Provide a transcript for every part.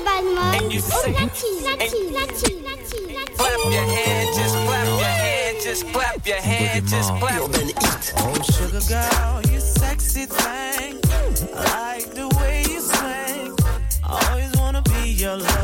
And you say, clap your hand, just clap your hand, just clap your hand, just clap. Oh, sugar girl, you sexy thing. I like the way you swing. I always wanna be your lover.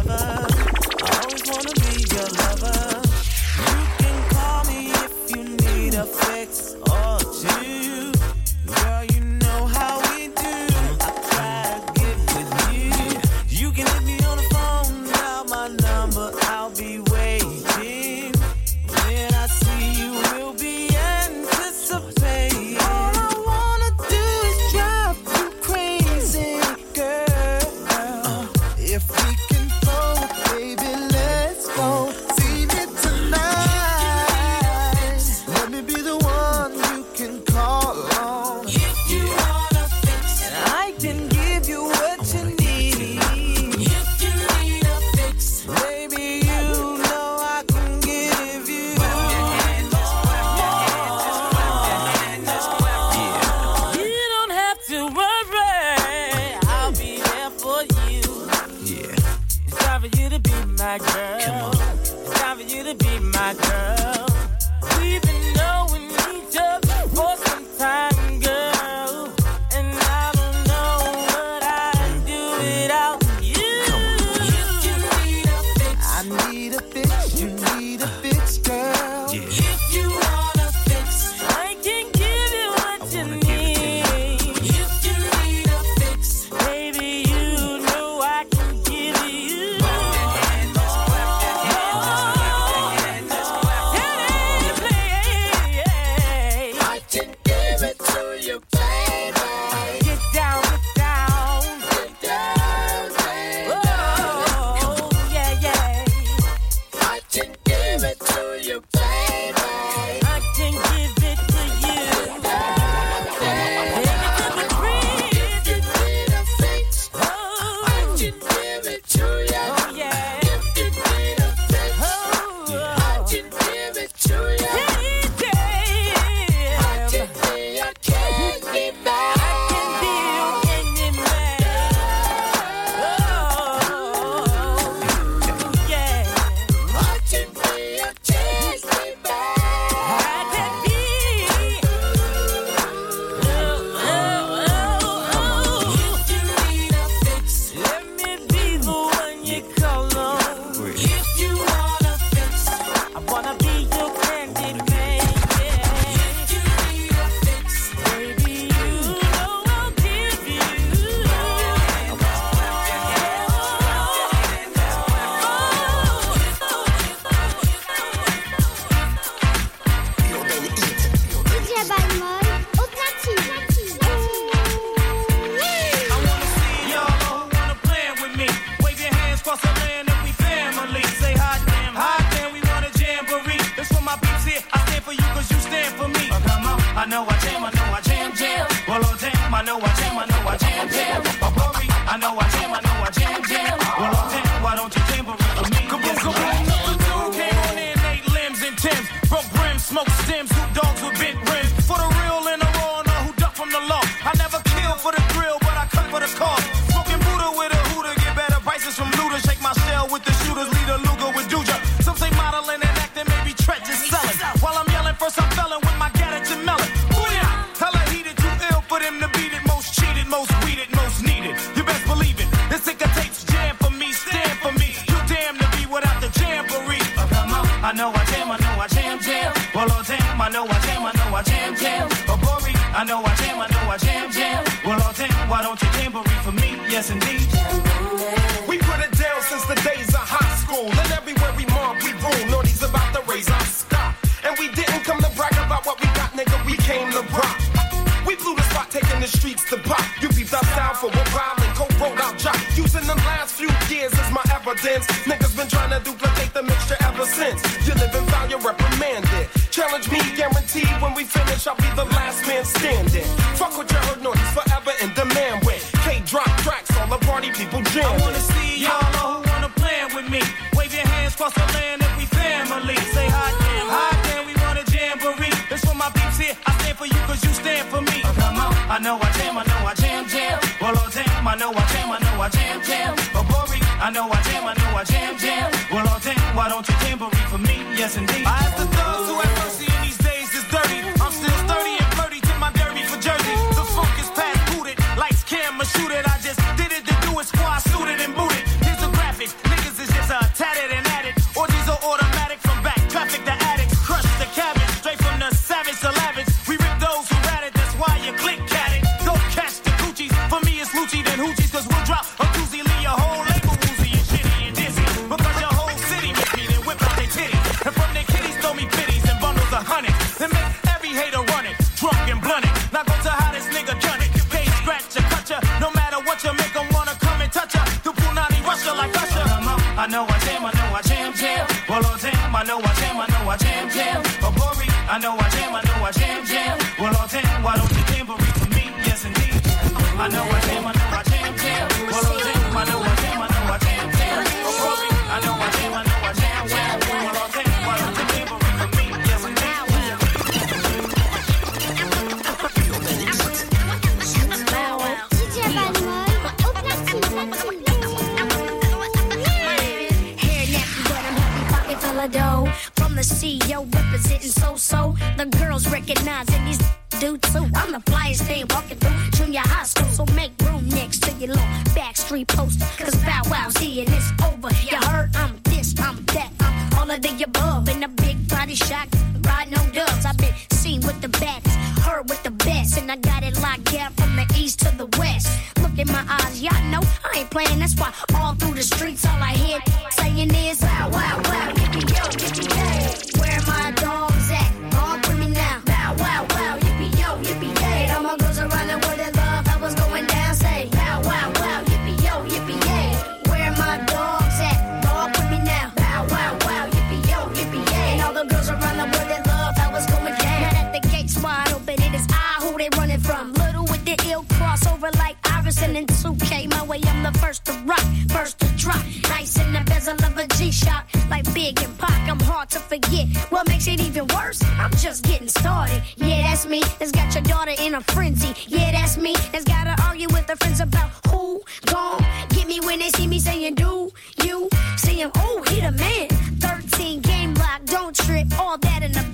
Know I jam, jam. Oh, Bori, I know I jam, I know I jam, jam. Well, oh damn, why don't you jamboree for me? Yes, indeed. We put it down since the days of high school. And everywhere we mob, we rule. Naughty's about to raise our stock. And we didn't come to brag about what we got, nigga. We came to rock. We blew the spot, taking the streets to pop. You beat us down for what Riley co-wrote our job. Using the last few years as my evidence. Niggas been trying to duplicate the mixture ever since. You live in value, reprimanded. Challenge me, guaranteed when we finish, I'll be the last man standing. Fuck what you heard, Naughty's forever in demand with. K drop tracks, all the party people jam. I wanna see y'all who wanna plan with me. Wave your hands across the land if we family. Say hi, damn, hi, damn, we want a jamboree. This for my peeps here. I stand for you cause you stand for me. Oh, come on, I know I jam, I know I jam, jam. Well, oh damn, I know I jam, I know I jam, jam. Oh, Bori, I know I jam, I know I jam, jam. Well, all damn, why don't you tambourine for me? Yes, indeed. I ask the thugs who I know I jam, I know I jam, jam. Well, oh damn, I know I jam, I know I jam, jam. Oh, Bori, I know I jam, I know I jam, jam. Well, oh damn, why don't you tambourine for me? Yes, indeed. I know I jam, I Representing so-so. The girls recognizing these do too. I'm the flyest thing walking through junior high school. So make room next to your little backstreet poster. Cause Bow Wow's here and it's over. You heard I'm this, I'm that. I'm all of the above. In a big body shot, riding on dubs. I've been seen with the bats, heard with the best. And I got it locked down from the east to the west. Look in my eyes, y'all know I ain't playing. That's why all through the streets, all I hear worse? I'm just getting started. Yeah, that's me. That's got your daughter in a frenzy. Yeah, that's me. That's gotta argue with her friends about who gon' get me when they see me saying do you see him? Oh, he the man. 13 game lock, don't trip. All that in the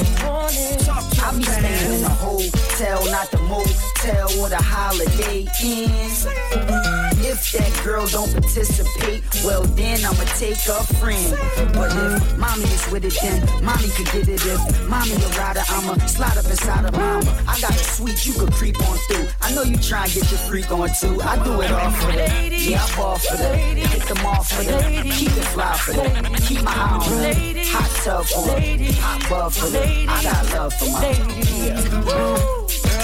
I be staying in a hotel, not the motel or the holiday inn. If that girl don't participate, well then I'ma take a friend. But if mommy is with it, then mommy could get it. If mommy a rider, I'ma slide up inside of mama. I got a suite you could creep on through. I know you try and get your freak on too. I do it all for that. Yeah, I ball for that. Hit them off for that. Keep it fly for that. Keep my eye on that. Hot tub for that. Hot bub for that. I got love for my yeah.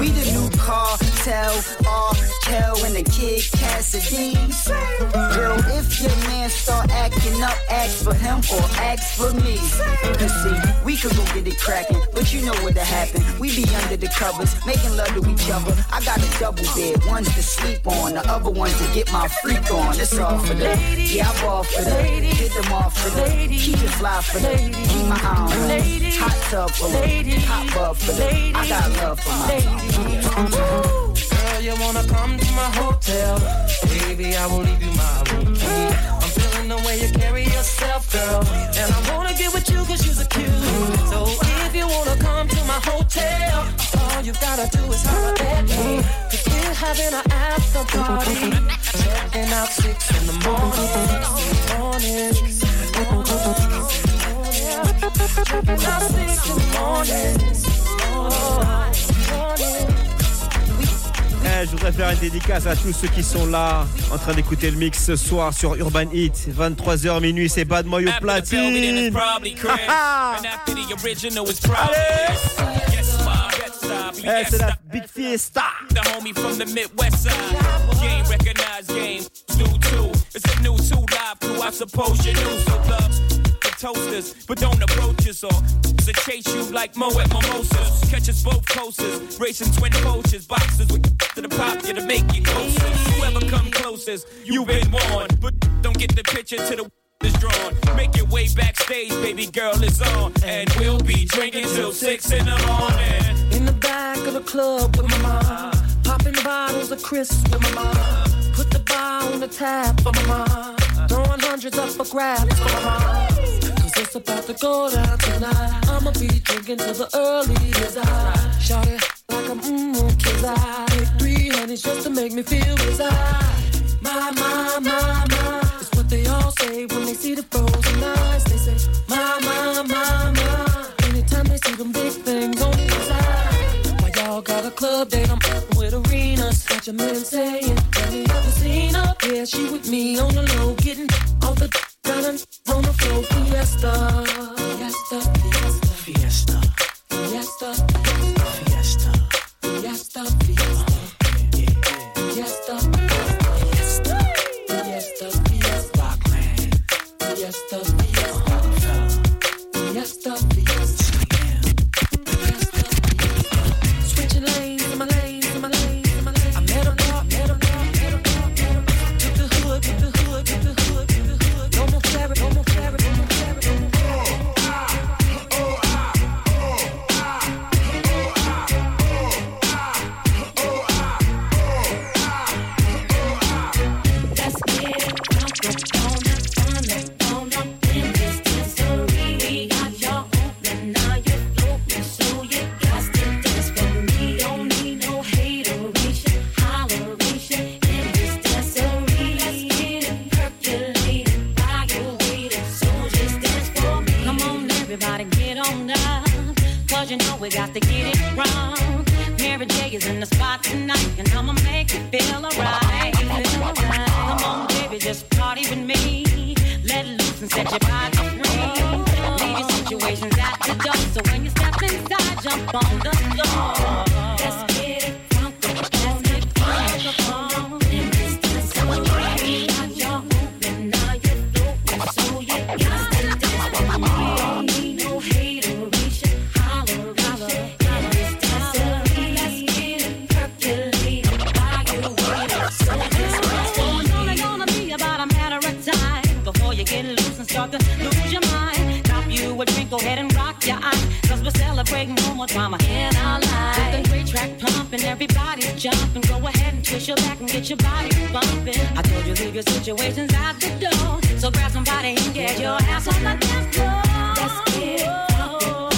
We the new car, Tell R. Kel and the kid Cassidy. Girl, if your man start acting up, ask for him or ask for me. You see, we could go get it cracking, but you know what'll happen. We be under the covers, making love to each other. I got a double bed, one's to sleep on, the other one's to get my freak on. It's all for them. Yeah, I ball for them. Hit them off for them. Keep it fly for them. Keep my eye on them. Hot tub for them. Hot bub for them. I got love for my Girl, you wanna come to my hotel? Baby, I will leave you my room key. I'm feeling the way you carry yourself, girl. And I wanna get with you cause you're cute. So if you wanna come to my hotel, all you gotta do is holler at me. Cause we're having an after party. Checking out six in the morning. Morning. Morning. Eh, je voudrais faire une dédicace à tous ceux qui sont là en train d'écouter le mix ce soir sur Urban Heat 23h minuit c'est Bad Moyo Platine be Eh, c'est la Big Fiesta The homie from the Midwest side. Game recognized game. Do too. It's a new two live crew. I suppose you knew. So love toasters, but don't approach us or to chase you like Mo at mimosas. Catch us both coasters, racing twin coaches, boxers with to the pop you to make you closer. Whoever come closest, you've been warned, but don't get the picture to the is drawn. Make your way backstage, baby girl is on, and we'll be drinking till six in the morning. In the back of the club with my mom. Popping bottles of crisps with my mom. Put the bar on the tap for my mom. Throwing hundreds up for grabs for my mom. Cause it's about to go down tonight. I'ma be drinking till the early as I. Shout it like I'm mmm, kids I. Take three honeys just to make me feel as. My, my, my, my. It's what they all say when they see the frozen eyes. They say, my, my, my, my. Anytime they see them big things on the side. Why y'all got a club date? I'm up with arenas. Got your man saying, Have you ever seen her? Yeah, she with me on the low, getting off the and on the floor. Fiesta, fiesta, fiesta, Mary J is in the spot tonight, and I'ma make you feel alright. Feel alright. Come on, baby, just party with me. Let loose and set your body free. Leave your situations at the door, so when you step inside, jump on the bumping. I told you leave your situations at the door. So grab somebody and get your ass on the dance floor. Let's get it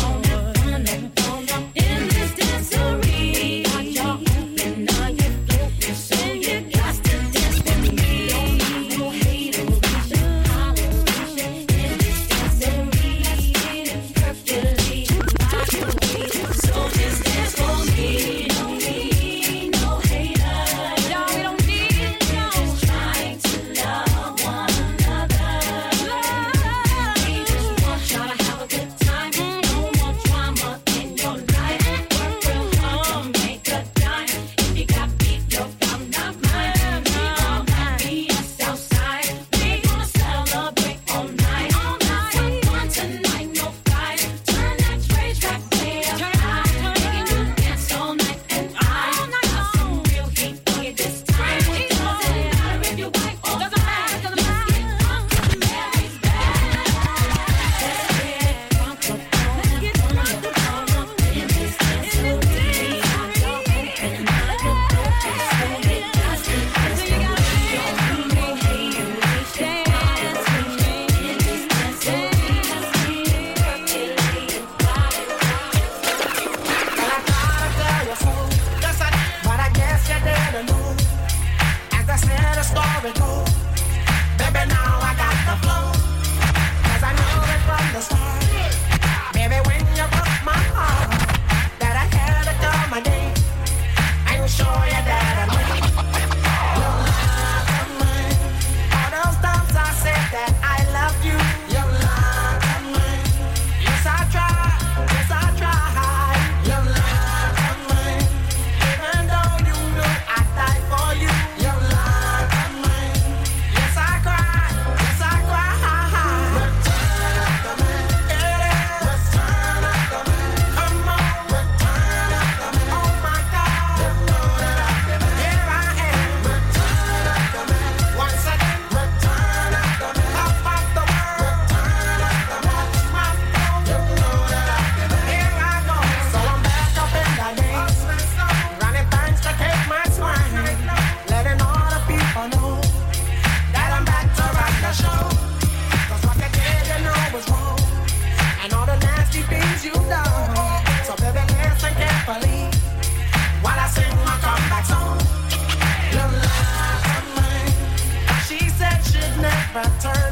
better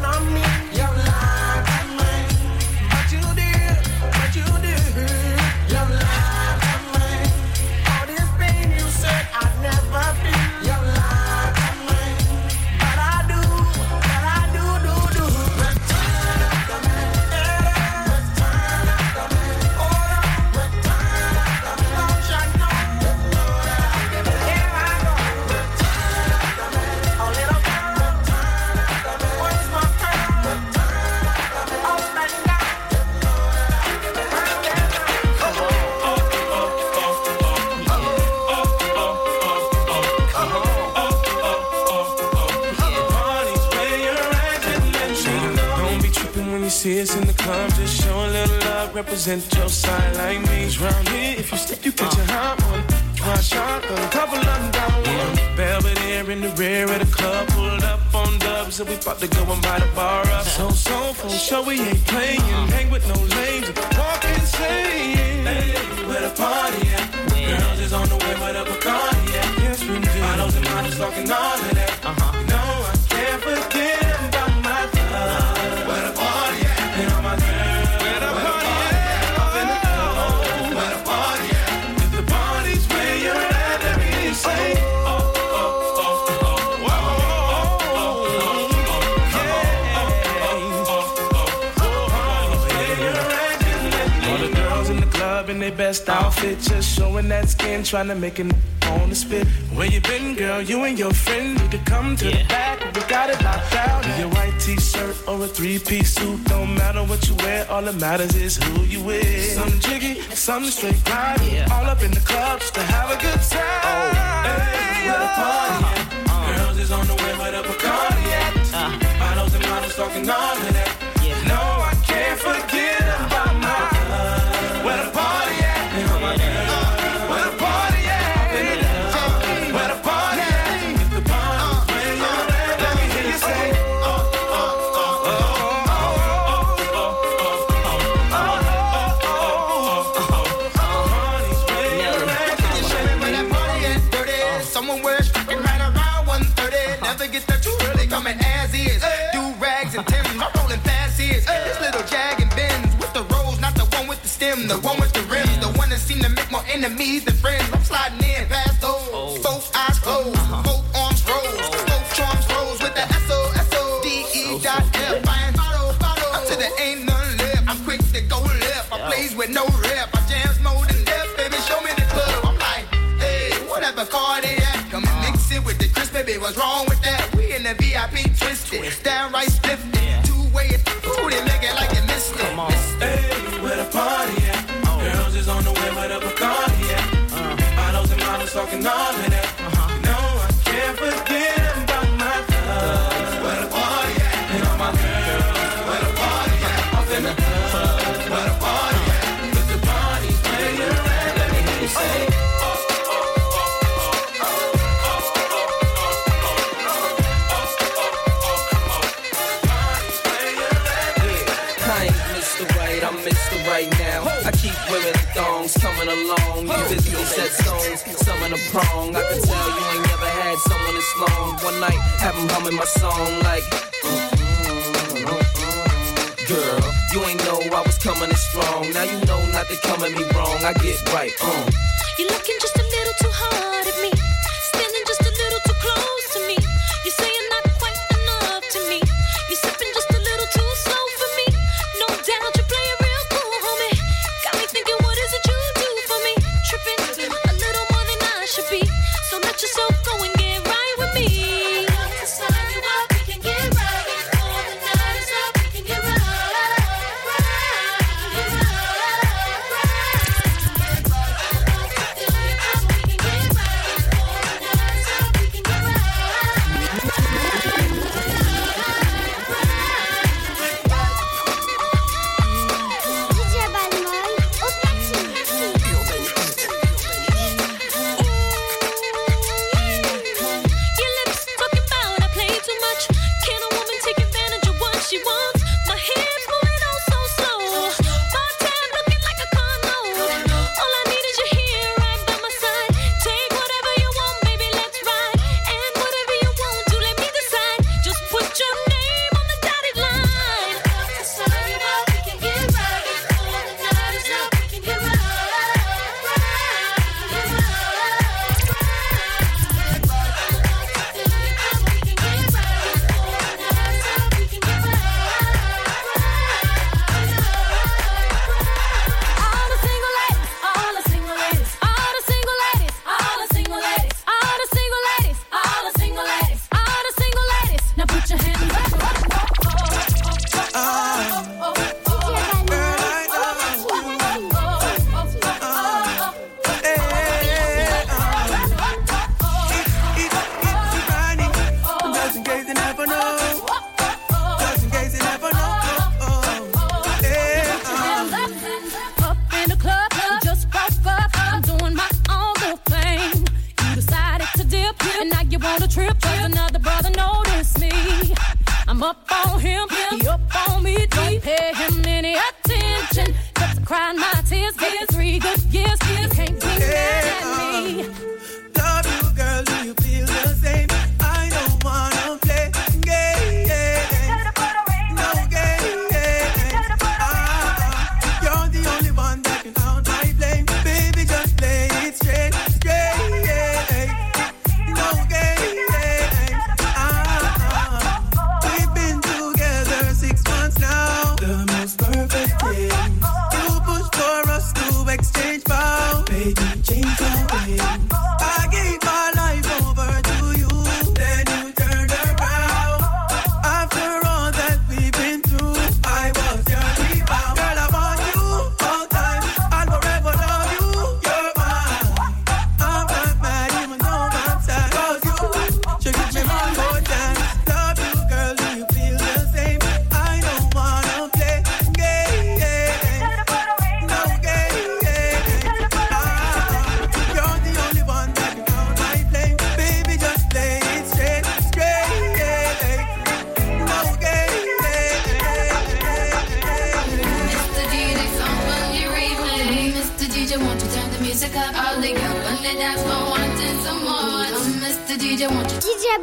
represent your side like me. Round here, if you step, you catch a hot one. Try shotgun, couple of them down one. Belvedere in the rear of the club, pulled up on dubs, and we about to go and buy the bar up. So, so, for sure we ain't playing. Hang with no lames, walk insane. Hey, where the party at? Girls is on the way, where the Bacardi at? Yes, we do. Bottles and models talking all of that. Uh-huh. Their best outfit, just showing that skin, trying to make it on the spit. Where you been, girl? You and your friend need to come to the back. We got it locked down. In your white t-shirt or a three-piece suit, don't matter what you wear. All that matters is who you with. Some jiggy, some straight grind. All up in the club just to have a good time. Oh, hey, where the party at? Girls is on the way, where the Bacardi at? Uh. Bottles and models talking all of that. Enemies than friends. I'm sliding in past those. Oh. Both eyes closed, uh-huh. both arms rose, oh. both charms rose with the S O S O D E dot F. I ain't bottle, bottle. Until there ain't none left. I'm quick to go left. I plays with no rep. I jams more than death, baby. Show me the club. I'm like, hey, whatever car they at. Come and mix it with the crisp, baby. What's wrong with that? We in the VIP twisted, downright a prong. I can tell you ain't never had someone this long. One night, have 'em humming my song like. Girl, you ain't know I was coming in strong. Now you know not to come at me wrong. I get right, um. You're looking just a little too hard at me.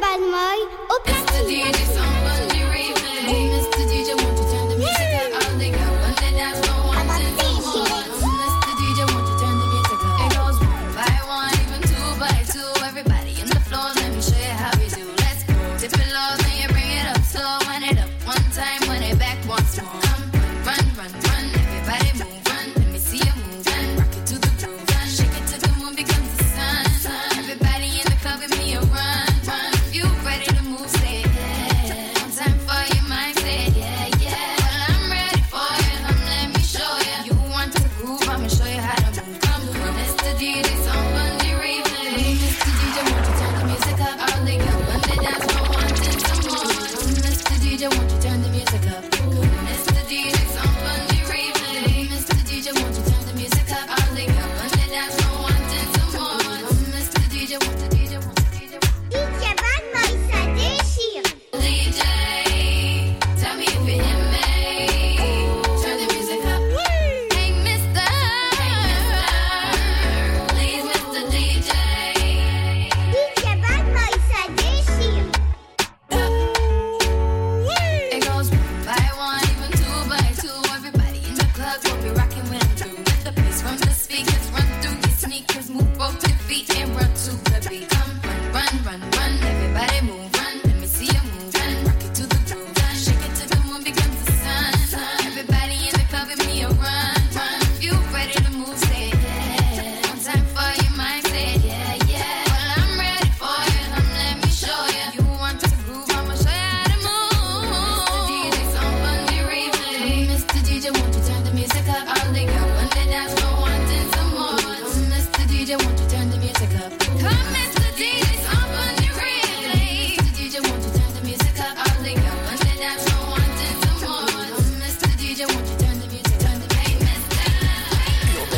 Won't